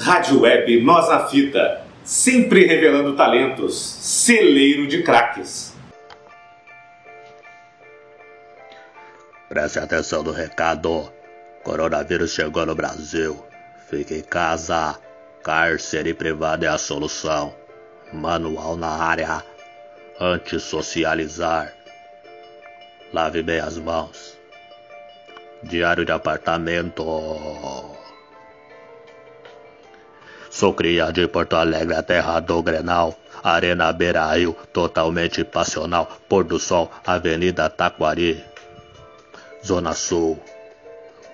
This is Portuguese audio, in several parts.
Rádio Web Nós na Fita, sempre revelando talentos, celeiro de craques. Preste atenção no recado. Coronavírus chegou no Brasil. Fique em casa. Cárcere privado é a solução. Manual na área. Antissocializar. Lave bem as mãos. Diário de apartamento. Sou criado de Porto Alegre, a terra do Grenal. Arena Beira Rio, totalmente passional. Pôr do Sol, Avenida Taquari. Zona Sul.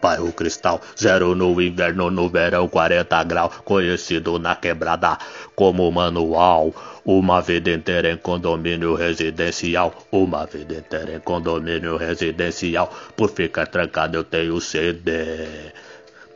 Bairro Cristal, zero no inverno, no verão 40 graus, conhecido na quebrada como manual. Uma vida inteira em condomínio residencial, uma vida inteira em condomínio residencial. Por ficar trancado eu tenho CD.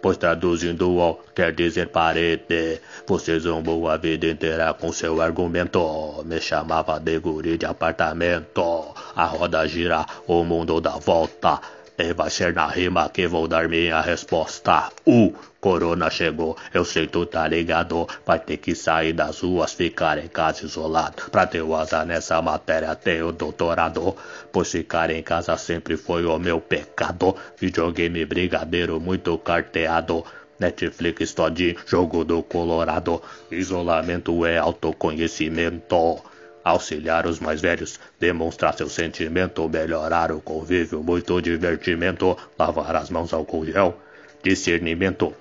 Pois traduzindo UOL quer dizer parede. Você zombou a vida inteira com seu argumento. Me chamava de guri de apartamento. A roda gira, o mundo dá volta. E vai ser na rima que vou dar minha resposta. O corona chegou, eu sei tu tá ligado. Vai ter que sair das ruas, ficar em casa isolado. Pra ter o azar nessa matéria, tenho doutorado. Pois ficar em casa sempre foi o meu pecado. Videogame brigadeiro muito carteado. Netflix todinho, jogo do Colorado. Isolamento é autoconhecimento. Auxiliar os mais velhos, demonstrar seu sentimento, melhorar o convívio, muito divertimento, lavar as mãos ao gel, discernimento.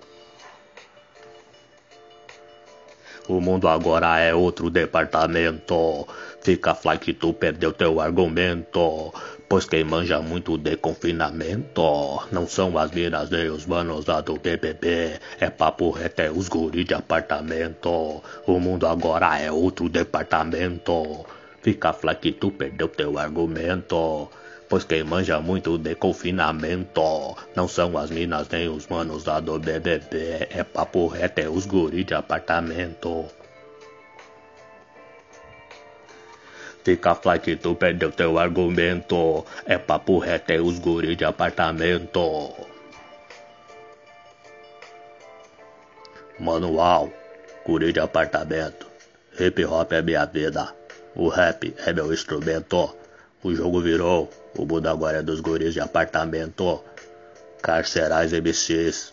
O mundo agora é outro departamento. Fica fly que tu perdeu teu argumento. Pois quem manja muito de confinamento não são as minas nem os manos lá do BBB. É papo reto, é os guri de apartamento. O mundo agora é outro departamento. Fica fly que tu perdeu teu argumento. Pois quem manja muito de confinamento não são as minas nem os manos lá do BBB. É papo reto, é os guri de apartamento. Fica fly que tu perdeu teu argumento. É papo reto, é os guri de apartamento. Manual, guri de apartamento. Hip hop é minha vida. O rap é meu instrumento. O jogo virou, o mundo agora é dos guris de apartamento. Carcerais MCs,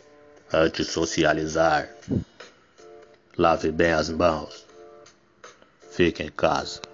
antissocializar. Lave bem as mãos. Fique em casa.